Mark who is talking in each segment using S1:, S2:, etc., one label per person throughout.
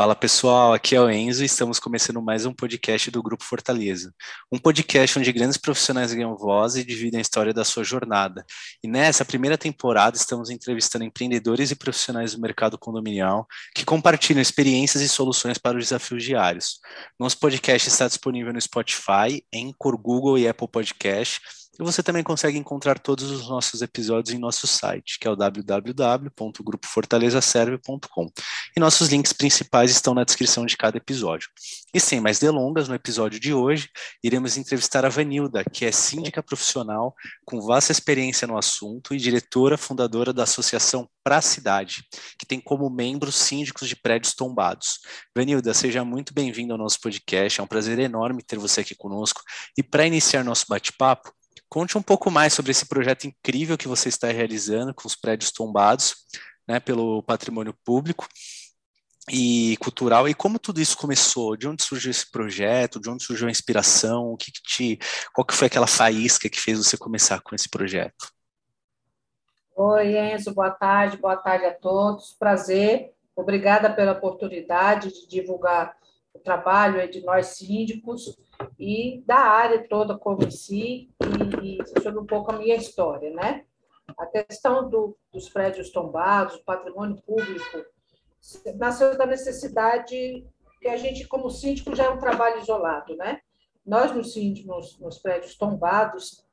S1: Fala pessoal, aqui é o Enzo e estamos começando mais um podcast do Grupo Fortaleza. Um podcast onde grandes profissionais ganham voz e dividem a história da sua jornada. E nessa primeira temporada estamos entrevistando empreendedores e profissionais do mercado condominial que compartilham experiências e soluções para os desafios diários. Nosso podcast está disponível no Spotify, em Google e Apple Podcast e você também consegue encontrar todos os nossos episódios em nosso site, que é o www.grupofortalezaserve.com. E nossos links principais estão na descrição de cada episódio. E sem mais delongas, no episódio de hoje, iremos entrevistar a Vanilda, que é síndica profissional com vasta experiência no assunto e diretora fundadora da Associação Pra Cidade, que tem como membros síndicos de prédios tombados. Vanilda, seja muito bem-vinda ao nosso podcast, é um prazer enorme ter você aqui conosco. E para iniciar nosso bate-papo, Conte um pouco mais sobre esse projeto incrível que você está realizando com os prédios tombados né, pelo patrimônio público e cultural e como tudo isso começou, de onde surgiu esse projeto, de onde surgiu a inspiração, o que, que te, qual que foi aquela faísca que fez você começar com esse projeto?
S2: Oi, Enzo, boa tarde, boa tarde a todos, prazer, obrigada pela oportunidade de divulgar trabalho de nós síndicos e da área toda como si e, e sobre um pouco a minha história, né? A questão do, dos prédios tombados, patrimônio público, nasceu da necessidade que a gente, como síndico, já é um trabalho isolado, né? Nós, nos síndicos, nos prédios tombados,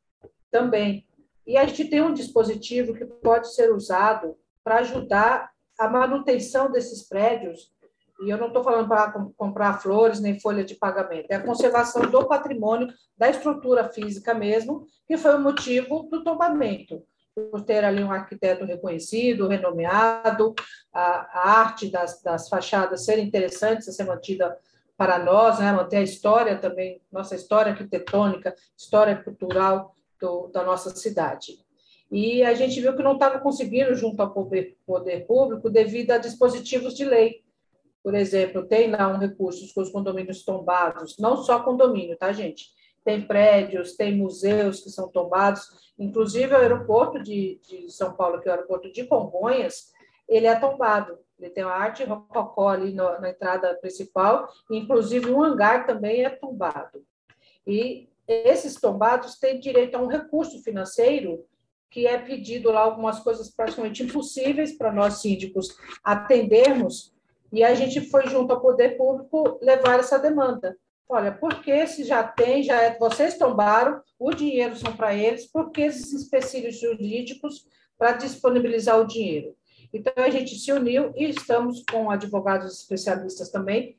S2: também. E a gente tem um dispositivo que pode ser usado para ajudar a manutenção desses prédios e eu não estou falando para comprar flores nem folha de pagamento, é a conservação do patrimônio, da estrutura física mesmo, que foi o motivo do tombamento, por ter ali um arquiteto reconhecido, renomeado, a, a arte das, das fachadas ser interessantes, a ser mantida para nós, né, manter a história também, nossa história arquitetônica, história cultural do, da nossa cidade. E a gente viu que não estava conseguindo junto ao poder, poder público devido a dispositivos de lei, por exemplo, tem lá um recurso com os condomínios tombados, não só condomínio, tá, gente? Tem prédios, tem museus que são tombados, inclusive o aeroporto de, de São Paulo, que é o aeroporto de Congonhas, ele é tombado. Ele tem uma arte rococó ali no, na entrada principal, inclusive um hangar também é tombado. E esses tombados têm direito a um recurso financeiro que é pedido lá algumas coisas praticamente impossíveis para nós síndicos atendermos, e a gente foi junto ao poder público levar essa demanda. Olha, porque se já tem, já é, vocês tombaram, o dinheiro são para eles, por que esses empecilhos jurídicos para disponibilizar o dinheiro? Então, a gente se uniu e estamos com advogados especialistas também,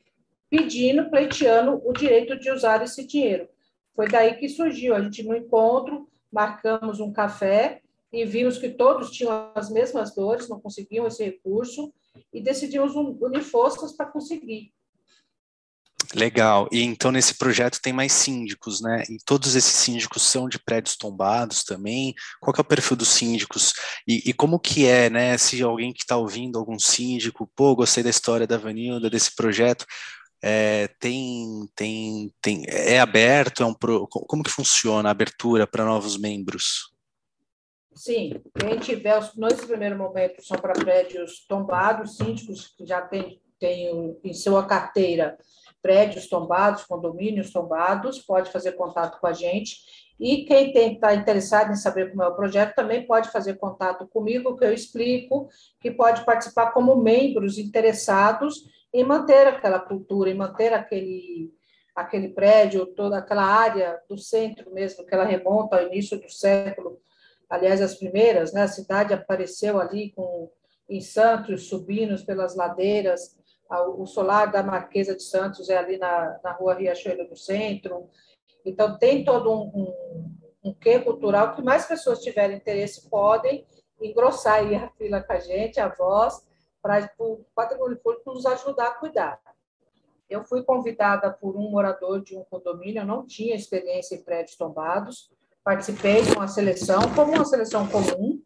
S2: pedindo, pleiteando o direito de usar esse dinheiro. Foi daí que surgiu. A gente, no encontro, marcamos um café e vimos que todos tinham as mesmas dores, não conseguiam esse recurso, e decidimos unir forças para conseguir.
S1: Legal. E então nesse projeto tem mais síndicos, né? E todos esses síndicos são de prédios tombados também. Qual é o perfil dos síndicos? E, e como que é, né? Se alguém que está ouvindo algum síndico, pô, gostei da história da Vanilda, desse projeto, é, tem, tem, tem, é aberto? É um pro, como que funciona a abertura para novos membros?
S2: Sim, quem tiver, nesse primeiro momento, são para prédios tombados, síndicos que já têm tem em sua carteira prédios tombados, condomínios tombados, pode fazer contato com a gente. E quem está interessado em saber como é o projeto também pode fazer contato comigo, que eu explico, que pode participar como membros interessados em manter aquela cultura, em manter aquele, aquele prédio, toda aquela área do centro mesmo, que ela remonta ao início do século aliás, as primeiras, né? A cidade apareceu ali com em Santos, subindo pelas ladeiras. O solar da Marquesa de Santos é ali na, na rua Riachuelo, no centro. Então, tem todo um, um, um quê cultural que mais pessoas tiverem interesse podem engrossar aí a fila com a gente, a voz, para o patrimônio público nos ajudar a cuidar. Eu fui convidada por um morador de um condomínio, eu não tinha experiência em prédios tombados, participei de uma seleção, como uma seleção comum,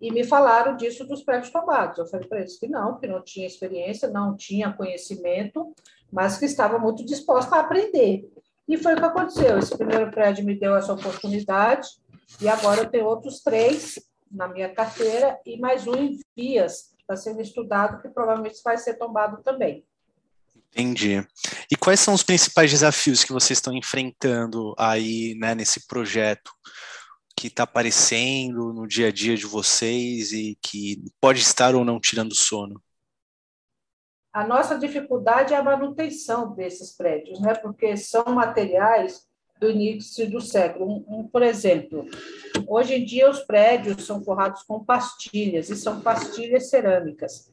S2: e me falaram disso dos prédios tombados. Eu falei para eles que não, que não tinha experiência, não tinha conhecimento, mas que estava muito disposta a aprender. E foi o que aconteceu. Esse primeiro prédio me deu essa oportunidade, e agora eu tenho outros três na minha carteira e mais um em vias, está sendo estudado, que provavelmente vai ser tombado também.
S1: Entendi. E quais são os principais desafios que vocês estão enfrentando aí, né, nesse projeto que está aparecendo no dia a dia de vocês e que pode estar ou não tirando sono?
S2: A nossa dificuldade é a manutenção desses prédios, né? Porque são materiais do início do século. Um, um, por exemplo, hoje em dia os prédios são forrados com pastilhas e são pastilhas cerâmicas.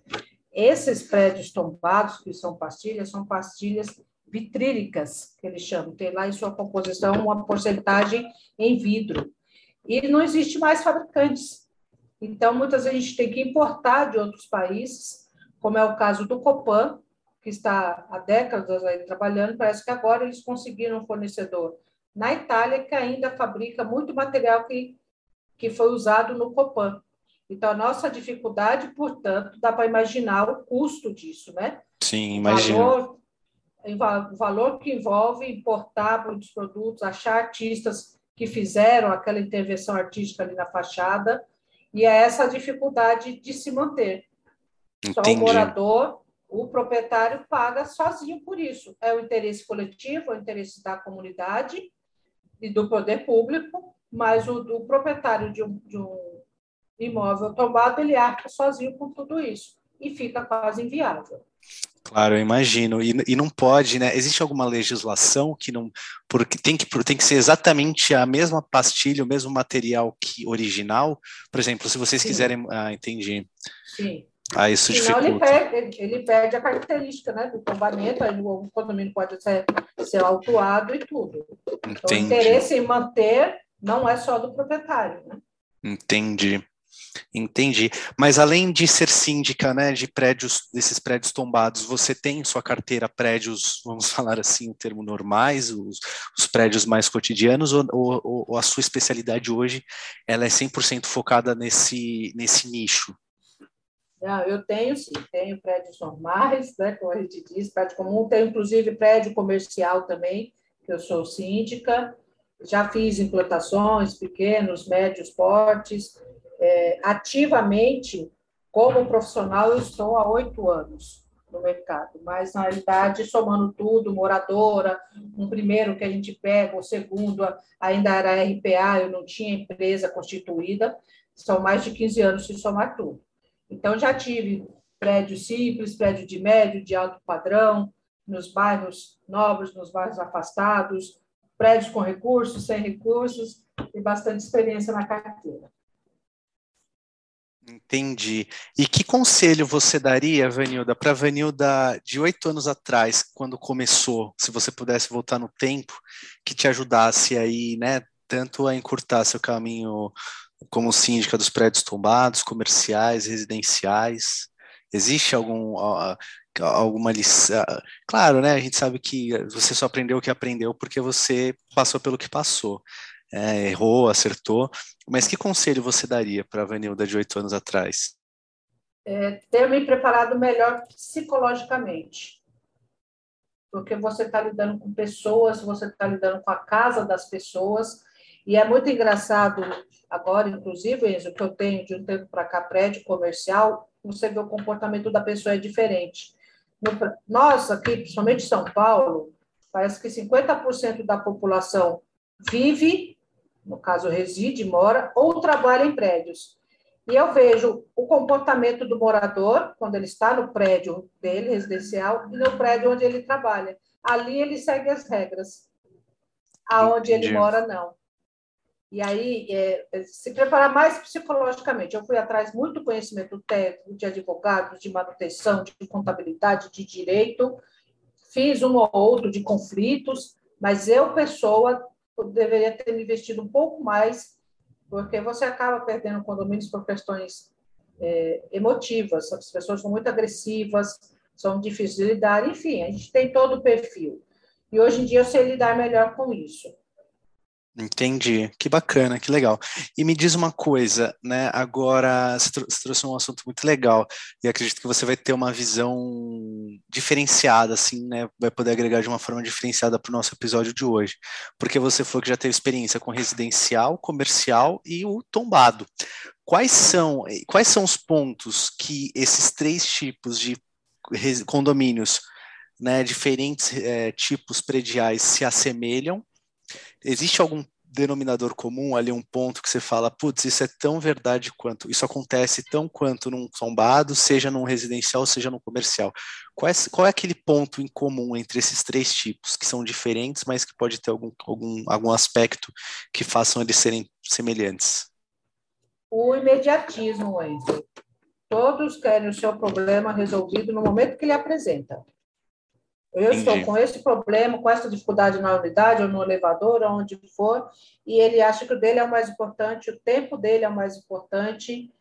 S2: Esses prédios tombados, que são pastilhas, são pastilhas vitrílicas, que eles chamam. Tem lá em sua composição uma porcentagem em vidro. E não existe mais fabricantes. Então, muitas vezes a gente tem que importar de outros países, como é o caso do Copan, que está há décadas aí trabalhando, parece que agora eles conseguiram um fornecedor na Itália que ainda fabrica muito material que, que foi usado no Copan. Então, a nossa dificuldade, portanto, dá para imaginar o custo disso, né?
S1: Sim, imagino.
S2: O valor, o valor que envolve importar muitos produtos, achar artistas que fizeram aquela intervenção artística ali na fachada, e é essa a dificuldade de se manter. Entendi. Só o morador, o proprietário paga sozinho por isso. É o interesse coletivo, é o interesse da comunidade e do poder público, mas o, o proprietário de um, de um imóvel tombado, ele arca sozinho com tudo isso e fica quase inviável.
S1: Claro, eu imagino. E, e não pode, né? Existe alguma legislação que não. Porque tem que, tem que ser exatamente a mesma pastilha, o mesmo material que original? Por exemplo, se vocês Sim. quiserem. Ah, entendi.
S2: Sim.
S1: Ah, isso Senão
S2: dificulta. Ele perde, ele perde a característica né, do tombamento, aí o condomínio pode ser, ser autuado e tudo. Entendi. Então, o interesse em manter não é só do proprietário. Né?
S1: Entendi. Entendi. Mas além de ser síndica, né, de prédios, desses prédios tombados, você tem em sua carteira prédios, vamos falar assim, o termo normais, os, os prédios mais cotidianos, ou, ou, ou, a sua especialidade hoje, ela é 100% focada nesse, nesse nicho?
S2: Não, eu tenho sim, tenho prédios normais, né, como a gente diz, prédio comum, tenho inclusive prédio comercial também, que eu sou síndica, já fiz implantações, pequenos, médios portes, é, ativamente, como profissional, eu estou há oito anos no mercado, mas na realidade, somando tudo, moradora, um primeiro que a gente pega, o segundo ainda era RPA, eu não tinha empresa constituída, são mais de 15 anos se somar tudo. Então, já tive prédio simples, prédio de médio, de alto padrão, nos bairros nobres, nos bairros afastados, prédios com recursos, sem recursos, e bastante experiência na carteira.
S1: Entendi. E que conselho você daria, Vanilda, para a Vanilda de oito anos atrás, quando começou, se você pudesse voltar no tempo, que te ajudasse aí, né, tanto a encurtar seu caminho como síndica dos prédios tombados, comerciais, residenciais? Existe algum alguma lição? Claro, né? A gente sabe que você só aprendeu o que aprendeu porque você passou pelo que passou é, errou, acertou, mas que conselho você daria para a Vanilda de oito anos atrás?
S2: É, ter me preparado melhor psicologicamente, porque você está lidando com pessoas, você está lidando com a casa das pessoas, e é muito engraçado agora, inclusive, Enzo, que eu tenho de um tempo para cá prédio comercial, você vê o comportamento da pessoa é diferente. Nós aqui, principalmente São Paulo, parece que 50% da população vive no caso reside, mora, ou trabalha em prédios. E eu vejo o comportamento do morador, quando ele está no prédio dele, residencial, e no prédio onde ele trabalha. Ali ele segue as regras. Aonde ele mora, não. E aí, é, é, se preparar mais psicologicamente. Eu fui atrás muito conhecimento técnico, de advogado, de manutenção, de contabilidade, de direito. Fiz um ou outro de conflitos, mas eu, pessoa, deveria ter investido um pouco mais, porque você acaba perdendo condomínios por questões é, emotivas, as pessoas são muito agressivas, são difíceis de lidar, enfim, a gente tem todo o perfil. E hoje em dia eu sei lidar melhor com isso.
S1: Entendi, que bacana, que legal. E me diz uma coisa, né? Agora você, trouxe um assunto muito legal e acredito que você vai ter uma visão diferenciada, assim, né? Vai poder agregar de uma forma diferenciada para o nosso episódio de hoje, porque você foi que já teve experiência com residencial, comercial e o tombado. Quais são quais são os pontos que esses três tipos de condomínios né, diferentes é, tipos prediais se assemelham? Existe algum denominador comum ali, um ponto que você fala, putz, isso é tão verdade quanto, isso acontece tão quanto num tombado, seja num residencial, seja num comercial. Qual é, qual é aquele ponto em comum entre esses três tipos, que são diferentes, mas que pode ter algum, algum, algum aspecto que façam eles serem semelhantes?
S2: O imediatismo, Enzo. Todos querem o seu problema resolvido no momento que ele apresenta. Eu Entendi. estou com esse problema, com essa dificuldade na unidade ou no elevador, onde for, e ele acha que o dele é o mais importante, o tempo dele é o mais importante,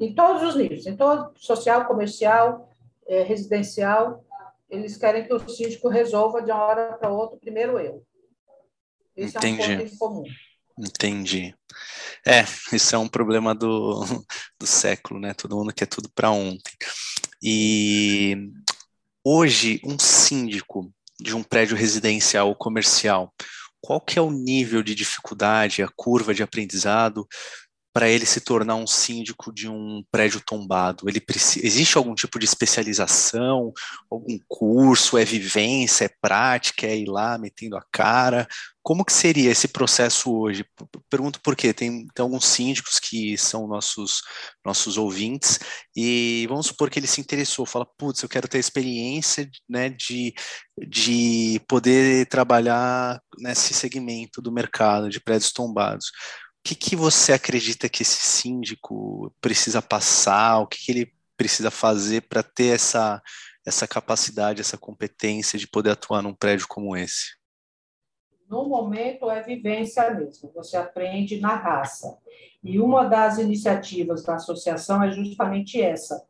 S2: em todos os níveis, em todo social, comercial, é, residencial, eles querem que o síndico resolva de uma hora para outra, primeiro eu. Esse Entendi. é um ponto comum.
S1: Entendi. É, isso é um problema do, do século, né? Todo mundo quer tudo para ontem. E Hoje, um síndico de um prédio residencial ou comercial, qual que é o nível de dificuldade, a curva de aprendizado para ele se tornar um síndico de um prédio tombado? Ele precisa, existe algum tipo de especialização, algum curso, é vivência, é prática, é ir lá metendo a cara? Como que seria esse processo hoje? Pergunto por quê? Tem, tem alguns síndicos que são nossos, nossos ouvintes e vamos supor que ele se interessou, fala, putz, eu quero ter experiência né, de, de poder trabalhar nesse segmento do mercado de prédios tombados que, que você acredita que esse síndico precisa passar, o que, que ele precisa fazer para ter essa, essa capacidade, essa competência de poder atuar num prédio como esse?
S2: No momento é vivência mesmo, você aprende na raça. E uma das iniciativas da associação é justamente essa: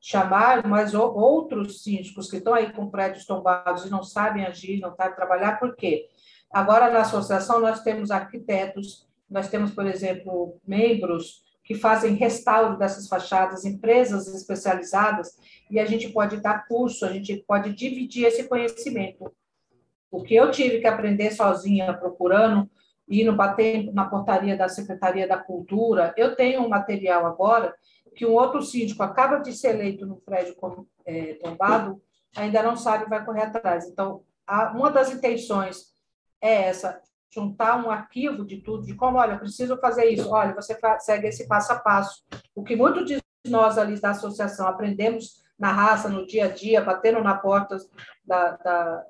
S2: chamar mais outros síndicos que estão aí com prédios tombados e não sabem agir, não sabem trabalhar, por quê? Agora, na associação, nós temos arquitetos, nós temos, por exemplo, membros que fazem restauro dessas fachadas, empresas especializadas, e a gente pode dar curso, a gente pode dividir esse conhecimento. O que eu tive que aprender sozinha, procurando, indo bater na portaria da Secretaria da Cultura, eu tenho um material agora que um outro síndico acaba de ser eleito no prédio é, tombado, ainda não sabe e vai correr atrás. Então, uma das intenções é essa, juntar um arquivo de tudo, de como, olha, preciso fazer isso, olha, você segue esse passo a passo. O que muitos de nós ali da associação aprendemos na raça, no dia a dia, batendo na porta da, da,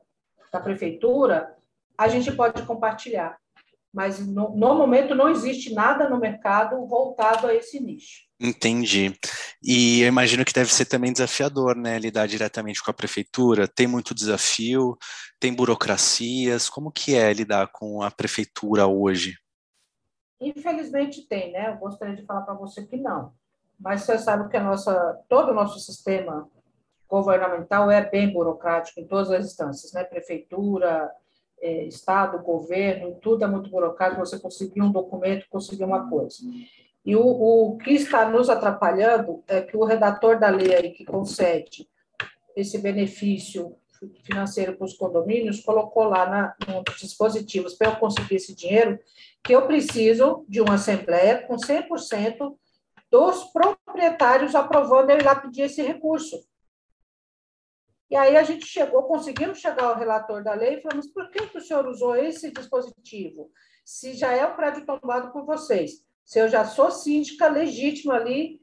S2: da prefeitura, a gente pode compartilhar. Mas, no, no momento, não existe nada no mercado voltado a esse nicho.
S1: Entendi. E eu imagino que deve ser também desafiador, né, lidar diretamente com a prefeitura. Tem muito desafio, tem burocracias. Como que é lidar com a prefeitura hoje?
S2: Infelizmente tem, né? Eu gostaria de falar para você que não. Mas você sabe que a nossa, todo o nosso sistema governamental é bem burocrático em todas as instâncias, né? Prefeitura, é, Estado, governo, tudo é muito burocrático. Você conseguir um documento, conseguir uma coisa. E o, o que está nos atrapalhando é que o redator da lei aí que concede esse benefício financeiro para os condomínios colocou lá na, nos dispositivos para eu conseguir esse dinheiro que eu preciso de uma assembleia com 100% dos proprietários aprovando ir lá pedir esse recurso. E aí a gente chegou, conseguimos chegar ao relator da lei e falamos, por que, que o senhor usou esse dispositivo? Se já é o prédio tombado por vocês se eu já sou síndica legítima ali,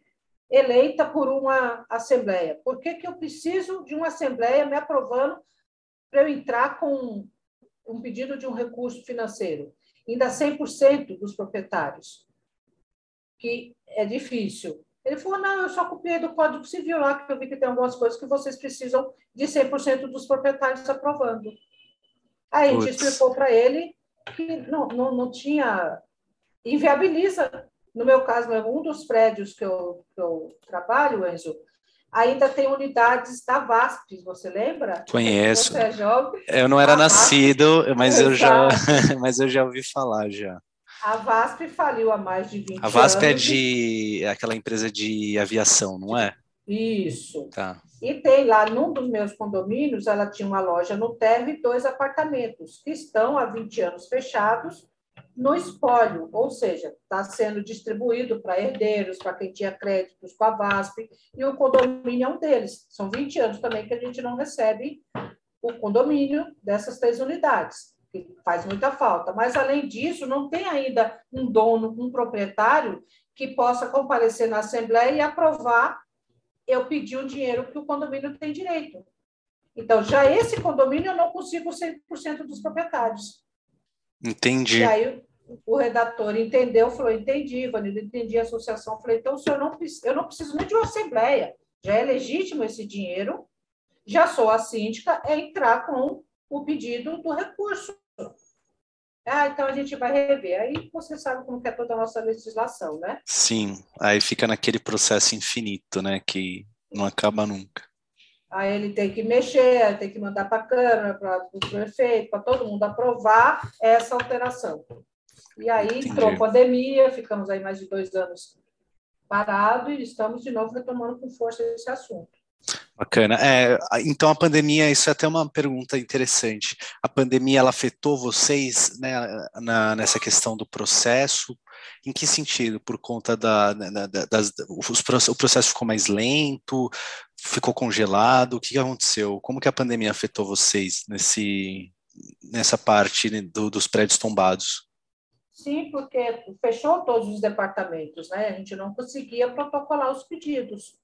S2: eleita por uma assembleia. Por que, que eu preciso de uma assembleia me aprovando para eu entrar com um pedido de um recurso financeiro? Ainda 100% dos proprietários, que é difícil. Ele falou, não, eu só copiei do Código Civil lá, que eu vi que tem algumas coisas que vocês precisam de 100% dos proprietários aprovando. Aí a gente explicou para ele que não, não, não tinha inviabiliza. No meu caso, um dos prédios que eu, que eu trabalho, Enzo, ainda tem unidades da VASP, você lembra?
S1: Conheço. Você é jovem. Eu não era nascido, VASP, mas eu, já, mas eu já ouvi falar já.
S2: A VASP faliu há mais de 20 anos.
S1: A VASP é de é aquela empresa de aviação, não é?
S2: Isso.
S1: Tá.
S2: E tem lá, num dos meus condomínios, ela tinha uma loja no térreo e dois apartamentos, que estão há 20 anos fechados, no espólio, ou seja, está sendo distribuído para herdeiros, para quem tinha créditos com a VASP, e o condomínio é um deles. São 20 anos também que a gente não recebe o condomínio dessas três unidades, que faz muita falta. Mas, além disso, não tem ainda um dono, um proprietário que possa comparecer na Assembleia e aprovar eu pedir o dinheiro que o condomínio tem direito. Então, já esse condomínio eu não consigo 100% dos proprietários.
S1: Entendi.
S2: E aí o redator entendeu, falou, entendi, Vanildo, entendi a associação. Falei, então, o senhor não, eu não preciso nem de uma assembleia. Já é legítimo esse dinheiro, já sou a síndica, é entrar com o pedido do recurso. Ah, então a gente vai rever. Aí você sabe como é toda a nossa legislação, né?
S1: Sim, aí fica naquele processo infinito, né, que não acaba nunca.
S2: Aí ele tem que mexer, tem que mandar para a Câmara, para o prefeito, para todo mundo aprovar essa alteração. E aí Entendi. entrou a pandemia, ficamos aí mais de dois anos parados e estamos de novo retomando com força esse assunto.
S1: Bacana. É, então a pandemia, isso é até uma pergunta interessante. A pandemia ela afetou vocês né, na, nessa questão do processo? Em que sentido? Por conta da, da, da das, os, o processo ficou mais lento, ficou congelado? O que aconteceu? Como que a pandemia afetou vocês nesse, nessa parte do, dos prédios tombados?
S2: Sim, porque fechou todos os departamentos, né? A gente não conseguia protocolar os pedidos.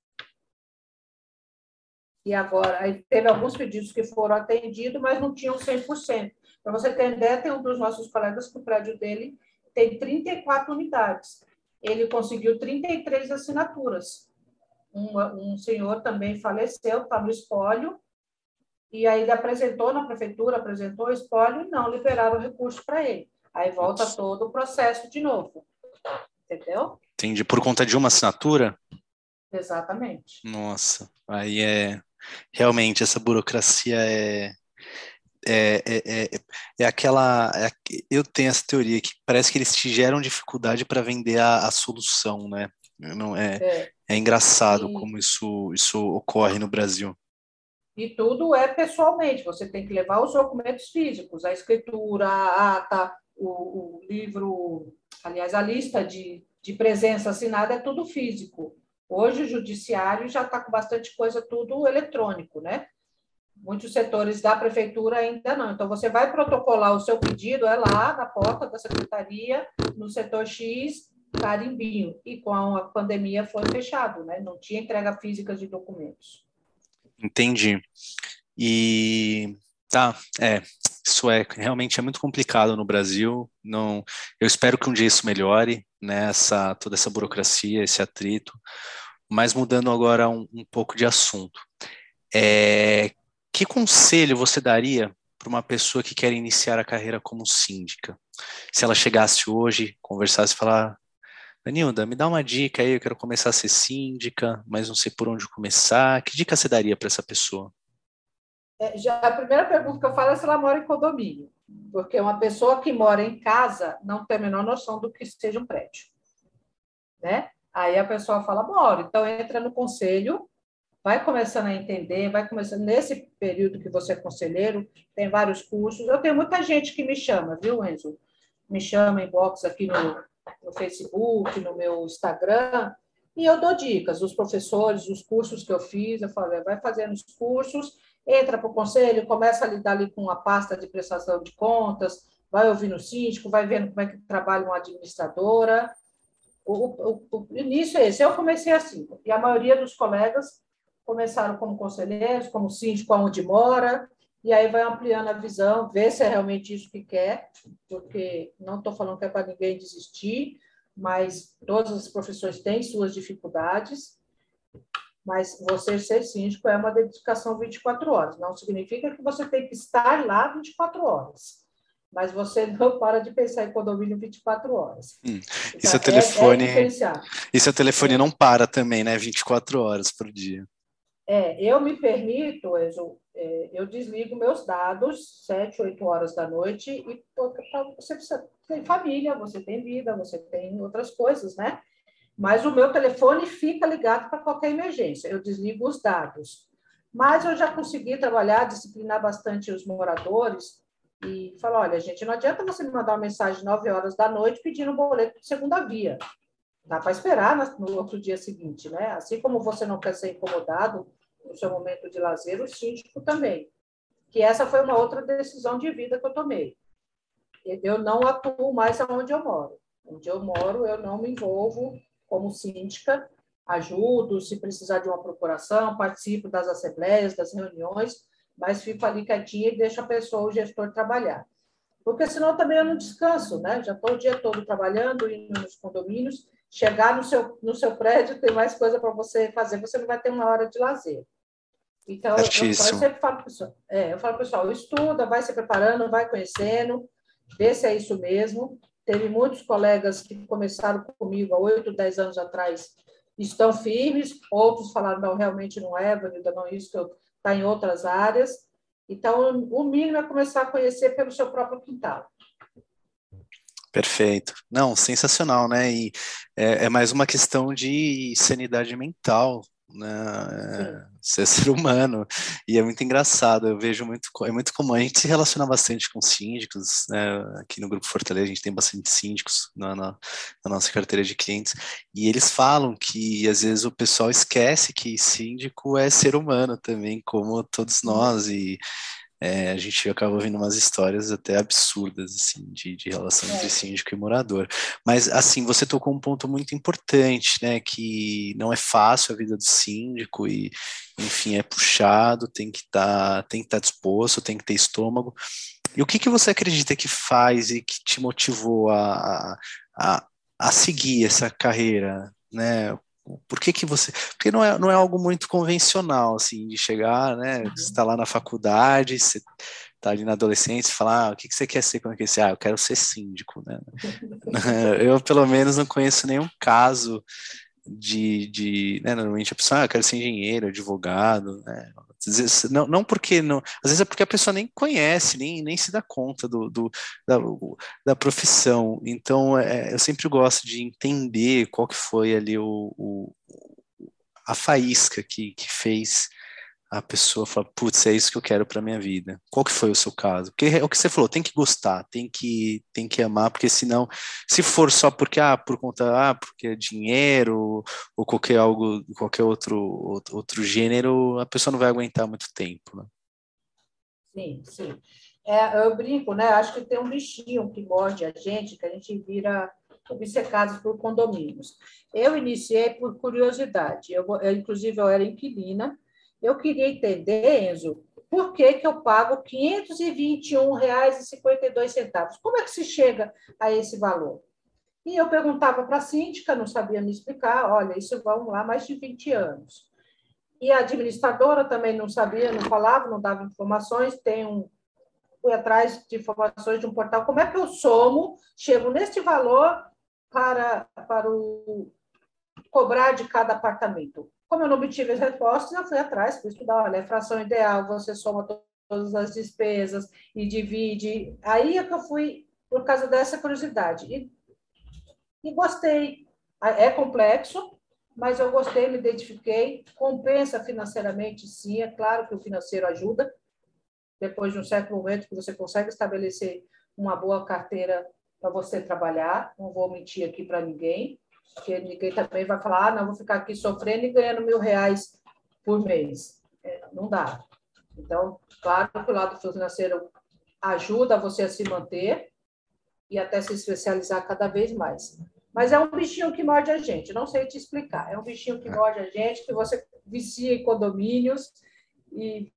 S2: E agora, teve alguns pedidos que foram atendidos, mas não tinham 100%. Para você ter ideia, tem um dos nossos colegas que o prédio dele tem 34 unidades. Ele conseguiu 33 assinaturas. Um, um senhor também faleceu, está no espólio, e aí ele apresentou na prefeitura, apresentou o espólio e não liberaram o recurso para ele. Aí volta todo o processo de novo. Entendeu?
S1: Entendi. Por conta de uma assinatura?
S2: Exatamente.
S1: Nossa, aí é realmente essa burocracia é é, é, é, é aquela. É, eu tenho essa teoria que parece que eles te geram dificuldade para vender a, a, solução, né? Não, é, é. é engraçado e, como isso, isso ocorre no Brasil.
S2: E tudo é pessoalmente, você tem que levar os documentos físicos, a escritura, a ata, o, o livro, aliás, a lista de, de presença assinada é tudo físico. Hoje o judiciário já está com bastante coisa tudo eletrônico, né? Muitos setores da prefeitura ainda não. Então, você vai protocolar o seu pedido, é lá na porta da secretaria, no setor X, carimbinho. E com a pandemia foi fechado, né? Não tinha entrega física de documentos.
S1: Entendi. E tá, é, isso é realmente é muito complicado no Brasil. Não, eu espero que um dia isso melhore, né? Essa, toda essa burocracia, esse atrito. Mas mudando agora um, um pouco de assunto, é, que conselho você daria para uma pessoa que quer iniciar a carreira como síndica? Se ela chegasse hoje, conversasse e falar, Danilda, me dá uma dica aí, eu quero começar a ser síndica, mas não sei por onde começar. Que dica você daria para essa pessoa?
S2: É, já a primeira pergunta que eu falo é se ela mora em condomínio, porque uma pessoa que mora em casa não tem a menor noção do que seja um prédio, né? Aí a pessoa fala, moro, então entra no conselho, vai começando a entender, vai começando, nesse período que você é conselheiro, tem vários cursos, eu tenho muita gente que me chama, viu, Enzo? Me chama em box aqui no, no Facebook, no meu Instagram, e eu dou dicas, os professores, os cursos que eu fiz, eu falo, vai fazendo os cursos, entra para o conselho, começa a lidar ali com a pasta de prestação de contas, vai ouvindo o síndico, vai vendo como é que trabalha uma administradora, o, o, o início é esse. Eu comecei assim, e a maioria dos colegas começaram como conselheiros, como síndico onde mora, e aí vai ampliando a visão, ver se é realmente isso que quer, porque não estou falando que é para ninguém desistir, mas todas as profissões têm suas dificuldades, mas você ser síndico é uma dedicação 24 horas, não significa que você tem que estar lá 24 horas mas você não para de pensar em condomínio 24 horas.
S1: Hum. Então, e seu telefone. É, é e seu telefone não para também, né? 24 horas por dia.
S2: É, eu me permito, eu, é, eu desligo meus dados 7, 8 horas da noite e você, você tem família, você tem vida, você tem outras coisas, né? Mas o meu telefone fica ligado para qualquer emergência. Eu desligo os dados. Mas eu já consegui trabalhar, disciplinar bastante os moradores e falou: olha, gente, não adianta você me mandar uma mensagem 9 horas da noite pedindo um boleto de segunda via. Dá para esperar no outro dia seguinte, né? Assim como você não quer ser incomodado no seu momento de lazer, o síndico também. que essa foi uma outra decisão de vida que eu tomei. Eu não atuo mais onde eu moro. Onde eu moro, eu não me envolvo como síndica, ajudo se precisar de uma procuração, participo das assembleias, das reuniões, mas fico ali quietinha e deixo a pessoa, o gestor, trabalhar. Porque senão também eu não descanso, né? Já estou o dia todo trabalhando, indo nos condomínios, chegar no seu, no seu prédio, tem mais coisa para você fazer, você não vai ter uma hora de lazer. Então, eu, eu, sempre falo para pessoal, é, eu falo pessoal, estuda, vai se preparando, vai conhecendo, vê se é isso mesmo. Teve muitos colegas que começaram comigo há oito, dez anos atrás, estão firmes, outros falaram, não, realmente não é, Vanilda, não, isso que eu está em outras áreas. Então, o mínimo é começar a conhecer pelo seu próprio quintal.
S1: Perfeito. Não, sensacional, né? E é, é mais uma questão de sanidade mental, né? Ser ser humano. E é muito engraçado, eu vejo muito, é muito comum, a gente se relaciona bastante com síndicos, né? Aqui no Grupo Fortaleza a gente tem bastante síndicos na, na, na, nossa carteira de clientes, e eles falam que às vezes o pessoal esquece que síndico é ser humano também, como todos nós, e é, a gente acaba ouvindo umas histórias até absurdas, assim, de, de relação entre é. síndico e morador. Mas, assim, você tocou um ponto muito importante, né, que não é fácil a vida do síndico e, enfim, é puxado, tem que estar tá, estar tá disposto, tem que ter estômago. E o que, que você acredita que faz e que te motivou a, a, a seguir essa carreira, né? Por que, que você. Porque não é, não é algo muito convencional, assim, de chegar, né? Você está lá na faculdade, você está ali na adolescência e falar, ah, o que, que você quer ser quando crescer? Ah, eu quero ser síndico, né? eu, pelo menos, não conheço nenhum caso de, de né, normalmente a pessoa, ah, ser engenheiro, advogado, né? Às vezes, não, não porque não, às vezes é porque a pessoa nem conhece, nem, nem se dá conta do, do da, da profissão. Então, é, eu sempre gosto de entender qual que foi ali o, o a faísca que, que fez a pessoa falar, putz, é isso que eu quero para minha vida. Qual que foi o seu caso? Porque é o que você falou, tem que gostar, tem que tem que amar, porque senão, se for só porque ah, por conta ah, porque é dinheiro ou qualquer algo, qualquer outro outro gênero, a pessoa não vai aguentar muito tempo, né?
S2: Sim, sim. É, eu brinco, né? Acho que tem um bichinho que morde a gente, que a gente vira obcecados por condomínios. Eu iniciei por curiosidade. Eu, eu inclusive, eu era inquilina eu queria entender, Enzo, por que, que eu pago R$ 521,52? Como é que se chega a esse valor? E eu perguntava para a síndica, não sabia me explicar, olha, isso vão lá mais de 20 anos. E a administradora também não sabia, não falava, não dava informações, tem um, fui atrás de informações de um portal, como é que eu somo, chego neste valor para, para o, cobrar de cada apartamento? Como eu não obtive as respostas, eu fui atrás, fui estudar, olha, a fração ideal, você soma todas as despesas e divide. Aí é que eu fui por causa dessa curiosidade. E, e gostei. É complexo, mas eu gostei, me identifiquei. Compensa financeiramente, sim. É claro que o financeiro ajuda. Depois de um certo momento que você consegue estabelecer uma boa carteira para você trabalhar, não vou mentir aqui para ninguém porque ninguém também vai falar, ah, não, vou ficar aqui sofrendo e ganhando mil reais por mês. É, não dá. Então, claro que o lado financeiro ajuda você a se manter e até se especializar cada vez mais. Mas é um bichinho que morde a gente, não sei te explicar. É um bichinho que morde a gente, que você vicia em condomínios e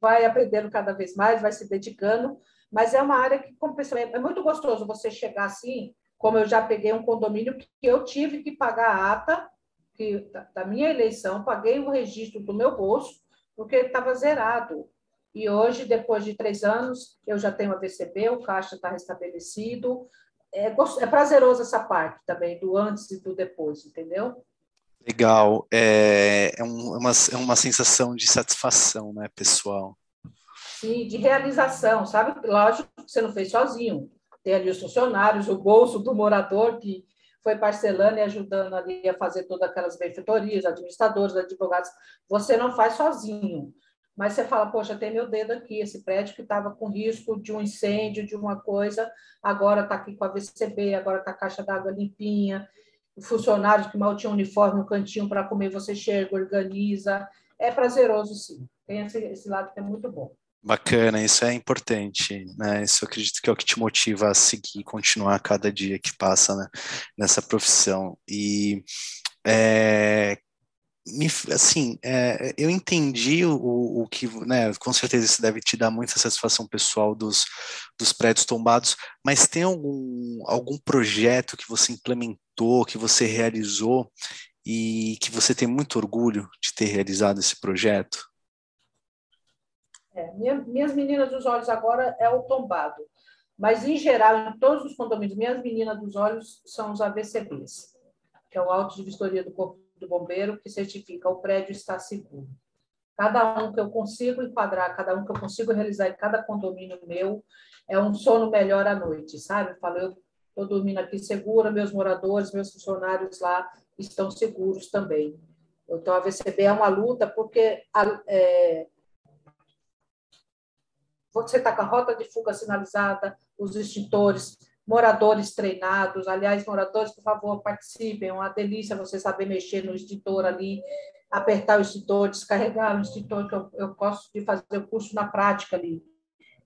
S2: vai aprendendo cada vez mais, vai se dedicando. Mas é uma área que, como pessoa, é muito gostoso você chegar assim como eu já peguei um condomínio que eu tive que pagar a ata que, da minha eleição, paguei o registro do meu bolso, porque estava zerado. E hoje, depois de três anos, eu já tenho a VCB, o caixa está restabelecido. É, é prazeroso essa parte também, do antes e do depois, entendeu?
S1: Legal. É, é, um, é uma, é uma sensação de satisfação, né, pessoal?
S2: Sim, de realização, sabe? Lógico que você não fez sozinho tem ali os funcionários, o bolso do morador que foi parcelando e ajudando ali a fazer todas aquelas benfeitorias, administradores, advogados. Você não faz sozinho, mas você fala, poxa, tem meu dedo aqui, esse prédio que estava com risco de um incêndio, de uma coisa, agora está aqui com a VCB, agora está a caixa d'água limpinha, funcionários que mal tinham uniforme no cantinho para comer, você chega, organiza. É prazeroso, sim. Tem esse, esse lado que é muito bom.
S1: Bacana, isso é importante, né? Isso eu acredito que é o que te motiva a seguir, continuar cada dia que passa né, nessa profissão. E é, me, assim, é, eu entendi o, o que, né, com certeza isso deve te dar muita satisfação pessoal dos, dos prédios tombados, mas tem algum, algum projeto que você implementou, que você realizou e que você tem muito orgulho de ter realizado esse projeto?
S2: É, minha, minhas meninas dos olhos agora é o tombado, mas em geral, em todos os condomínios, minhas meninas dos olhos são os AVCBs, que é o auto de vistoria do corpo do bombeiro que certifica o prédio está seguro. Cada um que eu consigo enquadrar, cada um que eu consigo realizar em cada condomínio meu, é um sono melhor à noite, sabe? Eu eu estou dormindo aqui segura, meus moradores, meus funcionários lá estão seguros também. Então, a VCB é uma luta, porque é, você está com a rota de fuga sinalizada, os extintores, moradores treinados. Aliás, moradores, por favor, participem. É uma delícia você saber mexer no extintor ali, apertar o extintor, descarregar o extintor, que eu, eu de fazer o curso na prática ali.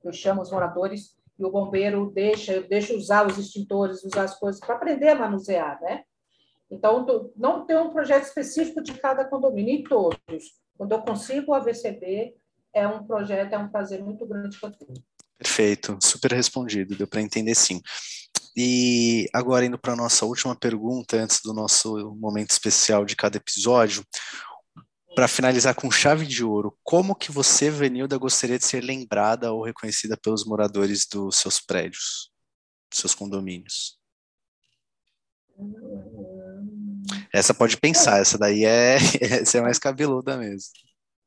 S2: Eu chamo os moradores e o bombeiro deixa, eu deixo usar os extintores, usar as coisas para aprender a manusear, né? Então, não tem um projeto específico de cada condomínio, em todos. Quando eu consigo a VCB, é um projeto, é um prazer muito grande que eu tenho.
S1: Perfeito, super respondido, deu para entender sim. E agora indo para a nossa última pergunta, antes do nosso momento especial de cada episódio, para finalizar com chave de ouro, como que você, Venilda, gostaria de ser lembrada ou reconhecida pelos moradores dos seus prédios, dos seus condomínios? Essa pode pensar, essa daí é, essa é mais cabeluda mesmo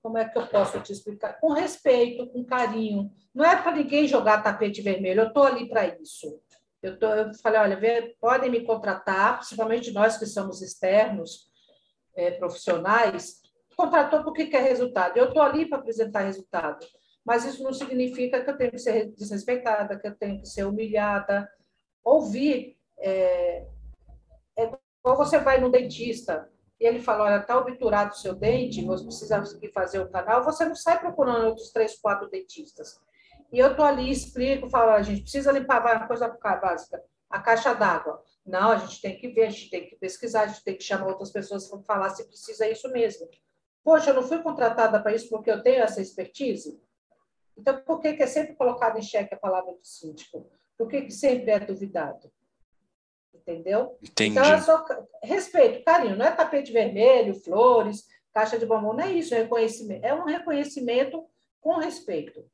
S2: como é que eu posso te explicar? Com respeito, com carinho. Não é para ninguém jogar tapete vermelho, eu estou ali para isso. Eu, tô, eu falei, olha, vê, podem me contratar, principalmente nós que somos externos, é, profissionais, contratou porque quer resultado. Eu estou ali para apresentar resultado. Mas isso não significa que eu tenho que ser desrespeitada, que eu tenho que ser humilhada. Ouvir. É, é igual você vai no dentista e ele fala, olha, está obturado o seu dente, você precisa fazer o canal, você não sai procurando outros três, quatro dentistas. E eu estou ali, explico, falo, a gente precisa limpar uma coisa básica, a caixa d'água. Não, a gente tem que ver, a gente tem que pesquisar, a gente tem que chamar outras pessoas para falar se precisa isso mesmo. Poxa, eu não fui contratada para isso porque eu tenho essa expertise? Então, por que, que é sempre colocado em xeque a palavra do síndico? Por que, que sempre é duvidado? Entendeu?
S1: Entendi.
S2: Então, é só respeito, carinho, não é tapete vermelho, flores, caixa de bombom, não é isso, é reconhecimento. É um reconhecimento com respeito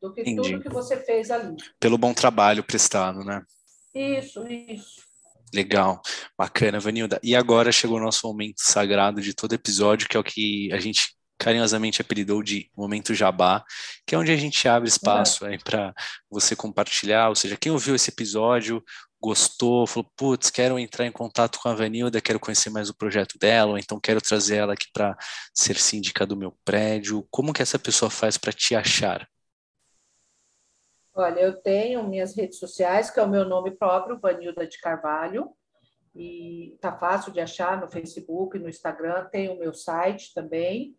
S2: do que Entendi. tudo que você fez ali.
S1: Pelo bom trabalho prestado, né?
S2: Isso, isso.
S1: Legal, bacana, Vanilda. E agora chegou o nosso momento sagrado de todo episódio, que é o que a gente carinhosamente apelidou de Momento Jabá, que é onde a gente abre espaço é. para você compartilhar, ou seja, quem ouviu esse episódio, gostou, falou, putz, quero entrar em contato com a Vanilda, quero conhecer mais o projeto dela, ou então quero trazer ela aqui para ser síndica do meu prédio. Como que essa pessoa faz para te achar?
S2: Olha, eu tenho minhas redes sociais, que é o meu nome próprio, Vanilda de Carvalho, e tá fácil de achar no Facebook, no Instagram, tem o meu site também,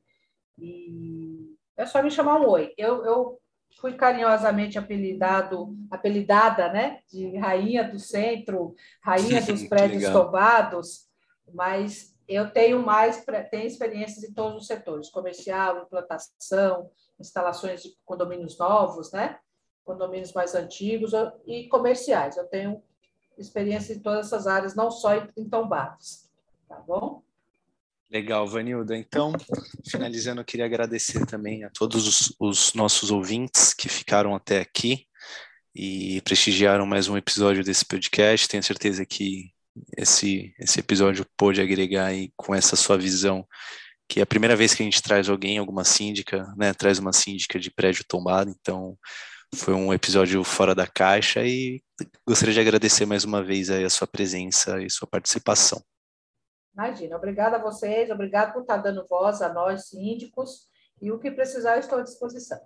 S2: e é só me chamar um oi. Eu, eu fui carinhosamente apelidado, apelidada, né, de rainha do centro, rainha dos prédios tombados, mas eu tenho mais tenho experiências em todos os setores, comercial, implantação, instalações de condomínios novos, né, condomínios mais antigos e comerciais. Eu tenho experiência em todas essas áreas, não só em tombados, tá bom?
S1: Legal, Vanilda. Então, finalizando, eu queria agradecer também a todos os, os, nossos ouvintes que ficaram até aqui e prestigiaram mais um episódio desse podcast. Tenho certeza que esse, esse episódio pôde agregar aí com essa sua visão, que é a primeira vez que a gente traz alguém, alguma síndica, né, traz uma síndica de prédio tombado, então foi um episódio fora da caixa e gostaria de agradecer mais uma vez aí a sua presença e sua participação.
S2: Imagina, obrigada a vocês, obrigado por estar dando voz a nós, síndicos, e o que precisar, estou à disposição.